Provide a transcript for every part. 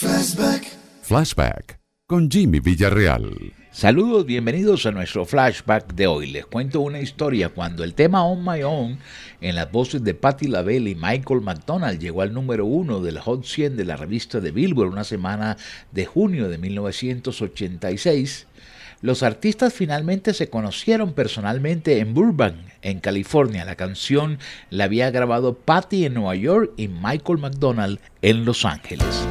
Flashback. Flashback con Jimmy Villarreal. Saludos, bienvenidos a nuestro flashback de hoy. Les cuento una historia cuando el tema On My Own en las voces de Patti LaBelle y Michael McDonald llegó al número uno del Hot 100 de la revista de Billboard una semana de junio de 1986. Los artistas finalmente se conocieron personalmente en Burbank, en California. La canción la había grabado Patti en Nueva York y Michael McDonald en Los Ángeles.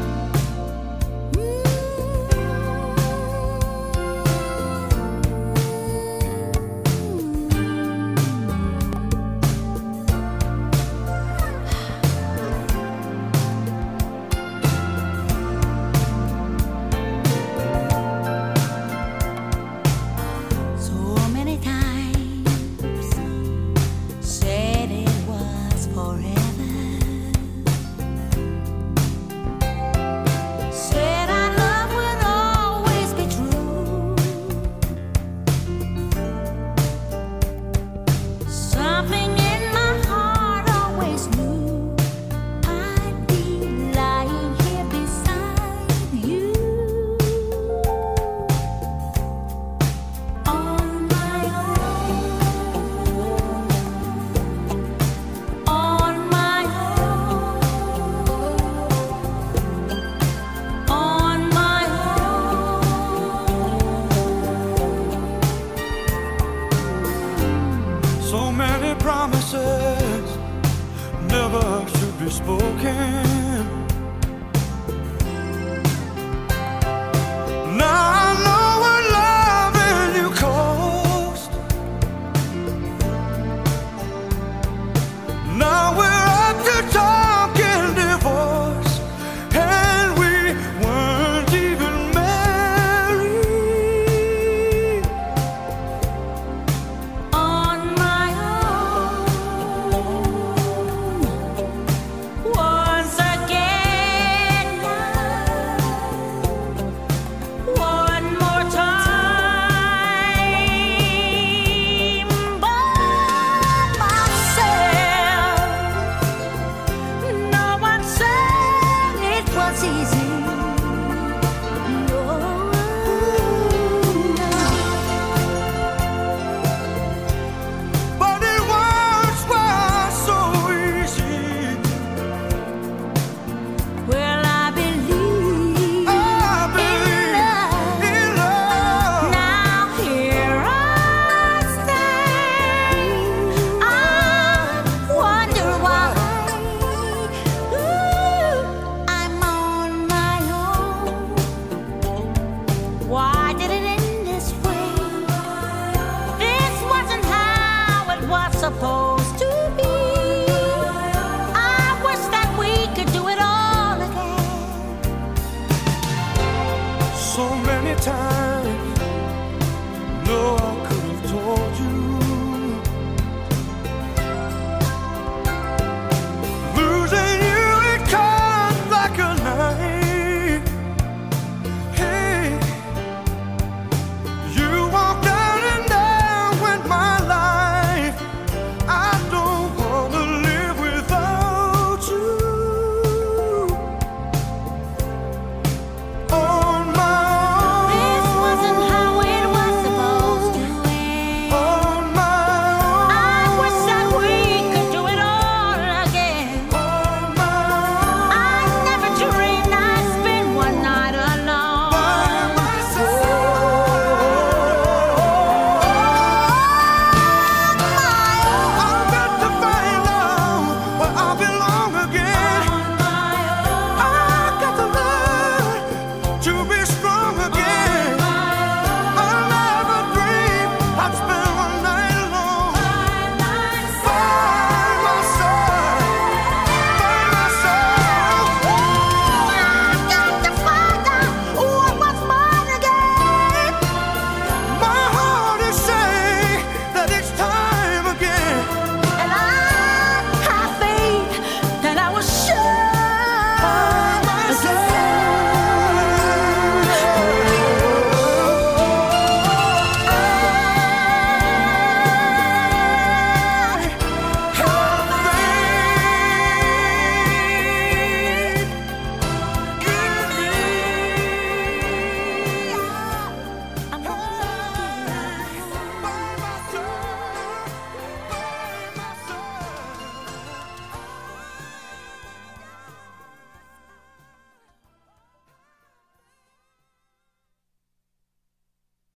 spoken.